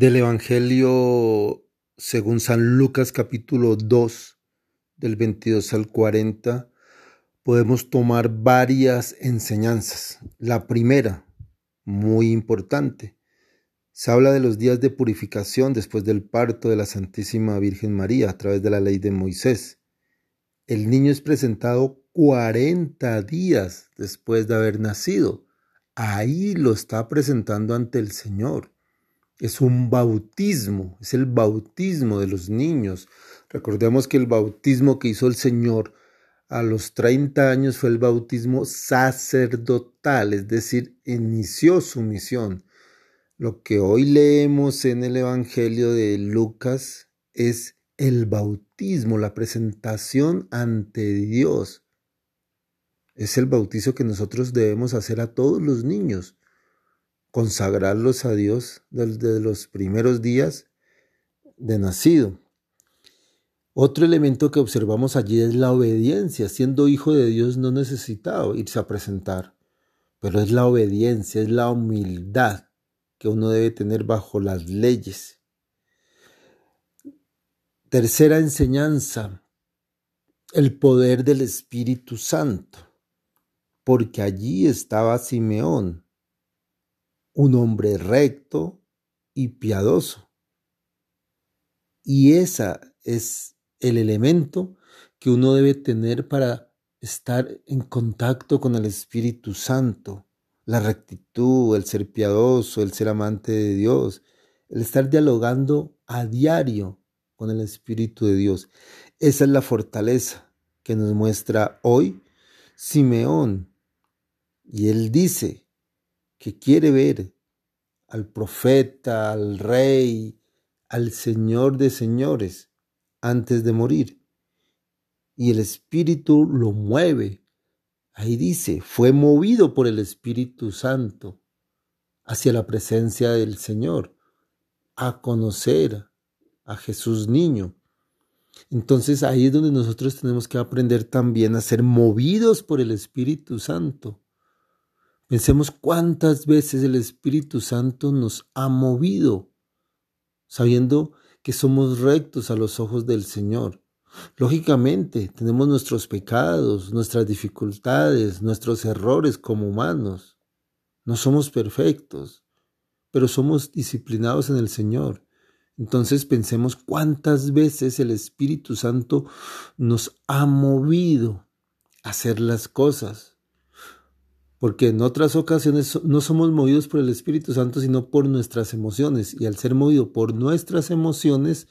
del Evangelio según San Lucas capítulo 2 del 22 al 40 podemos tomar varias enseñanzas. La primera, muy importante, se habla de los días de purificación después del parto de la Santísima Virgen María a través de la ley de Moisés. El niño es presentado 40 días después de haber nacido. Ahí lo está presentando ante el Señor es un bautismo, es el bautismo de los niños. Recordemos que el bautismo que hizo el Señor a los 30 años fue el bautismo sacerdotal, es decir, inició su misión. Lo que hoy leemos en el Evangelio de Lucas es el bautismo, la presentación ante Dios. Es el bautizo que nosotros debemos hacer a todos los niños consagrarlos a Dios desde los primeros días de nacido. Otro elemento que observamos allí es la obediencia. Siendo hijo de Dios no necesitaba irse a presentar, pero es la obediencia, es la humildad que uno debe tener bajo las leyes. Tercera enseñanza, el poder del Espíritu Santo, porque allí estaba Simeón, un hombre recto y piadoso. Y ese es el elemento que uno debe tener para estar en contacto con el Espíritu Santo. La rectitud, el ser piadoso, el ser amante de Dios, el estar dialogando a diario con el Espíritu de Dios. Esa es la fortaleza que nos muestra hoy Simeón. Y él dice, que quiere ver al profeta, al rey, al Señor de señores antes de morir. Y el Espíritu lo mueve. Ahí dice, fue movido por el Espíritu Santo hacia la presencia del Señor, a conocer a Jesús niño. Entonces ahí es donde nosotros tenemos que aprender también a ser movidos por el Espíritu Santo Pensemos cuántas veces el Espíritu Santo nos ha movido, sabiendo que somos rectos a los ojos del Señor. Lógicamente, tenemos nuestros pecados, nuestras dificultades, nuestros errores como humanos. No somos perfectos, pero somos disciplinados en el Señor. Entonces pensemos cuántas veces el Espíritu Santo nos ha movido a hacer las cosas porque en otras ocasiones no somos movidos por el Espíritu Santo, sino por nuestras emociones, y al ser movido por nuestras emociones,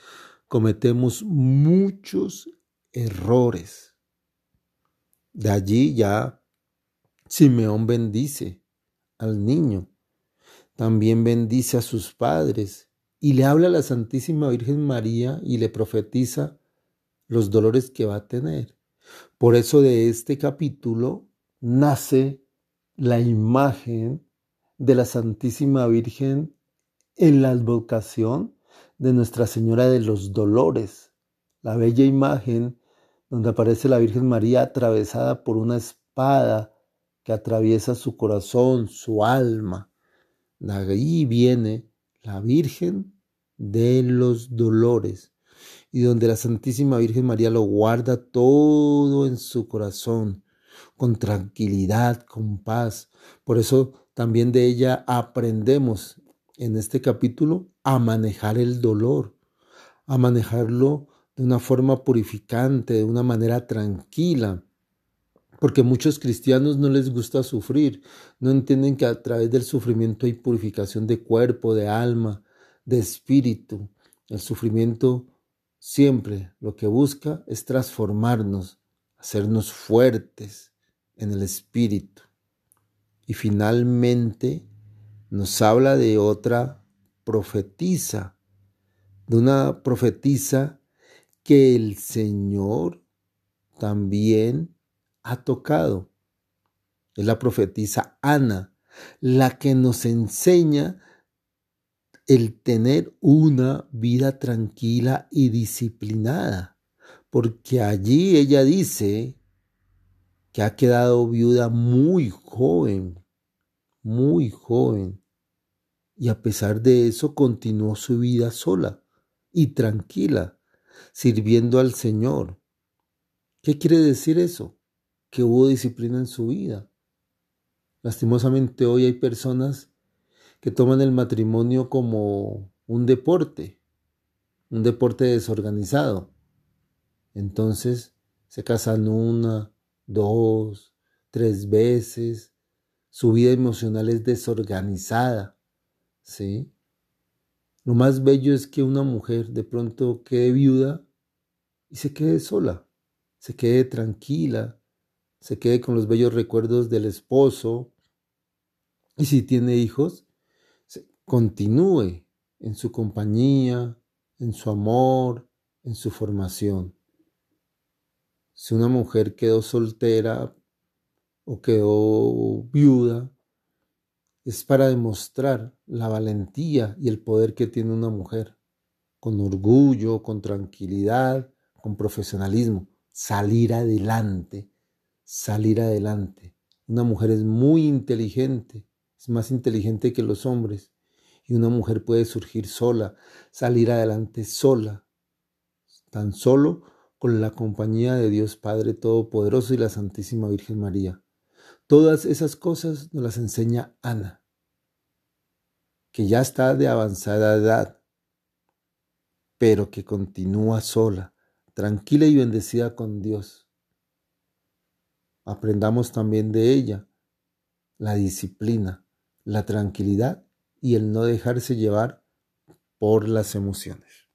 cometemos muchos errores. De allí ya Simeón bendice al niño, también bendice a sus padres, y le habla a la Santísima Virgen María y le profetiza los dolores que va a tener. Por eso de este capítulo nace la imagen de la Santísima Virgen en la advocación de Nuestra Señora de los Dolores, la bella imagen donde aparece la Virgen María atravesada por una espada que atraviesa su corazón, su alma. De ahí viene la Virgen de los Dolores y donde la Santísima Virgen María lo guarda todo en su corazón con tranquilidad, con paz. Por eso también de ella aprendemos en este capítulo a manejar el dolor, a manejarlo de una forma purificante, de una manera tranquila. Porque muchos cristianos no les gusta sufrir, no entienden que a través del sufrimiento hay purificación de cuerpo, de alma, de espíritu. El sufrimiento siempre lo que busca es transformarnos, hacernos fuertes, en el Espíritu. Y finalmente nos habla de otra profetisa, de una profetisa que el Señor también ha tocado. Es la profetisa Ana, la que nos enseña el tener una vida tranquila y disciplinada, porque allí ella dice que ha quedado viuda muy joven, muy joven. y a pesar de eso continuó su vida sola y tranquila, sirviendo al Señor. ¿Qué quiere decir eso? Que hubo disciplina en su vida. Lastimosamente hoy hay personas que toman el matrimonio como un deporte, un deporte desorganizado. Entonces se casan una, dos, tres veces. Su vida emocional es desorganizada. ¿Sí? Lo más bello es que una mujer de pronto quede viuda y se quede sola, se quede tranquila, se quede con los bellos recuerdos del esposo y si tiene hijos, continúe en su compañía, en su amor, en su formación. Si una mujer quedó soltera o quedó viuda, es para demostrar la valentía y el poder que tiene una mujer, con orgullo, con tranquilidad, con profesionalismo, salir adelante, salir adelante. Una mujer es muy inteligente, es más inteligente que los hombres, y una mujer puede surgir sola, salir adelante sola, tan solo con la compañía de Dios Padre Todopoderoso y la Santísima Virgen María. Todas esas cosas nos las enseña Ana, que ya está de avanzada edad, pero que continúa sola, tranquila y bendecida con Dios. Aprendamos también de ella la disciplina, la tranquilidad y el no dejarse llevar por las emociones.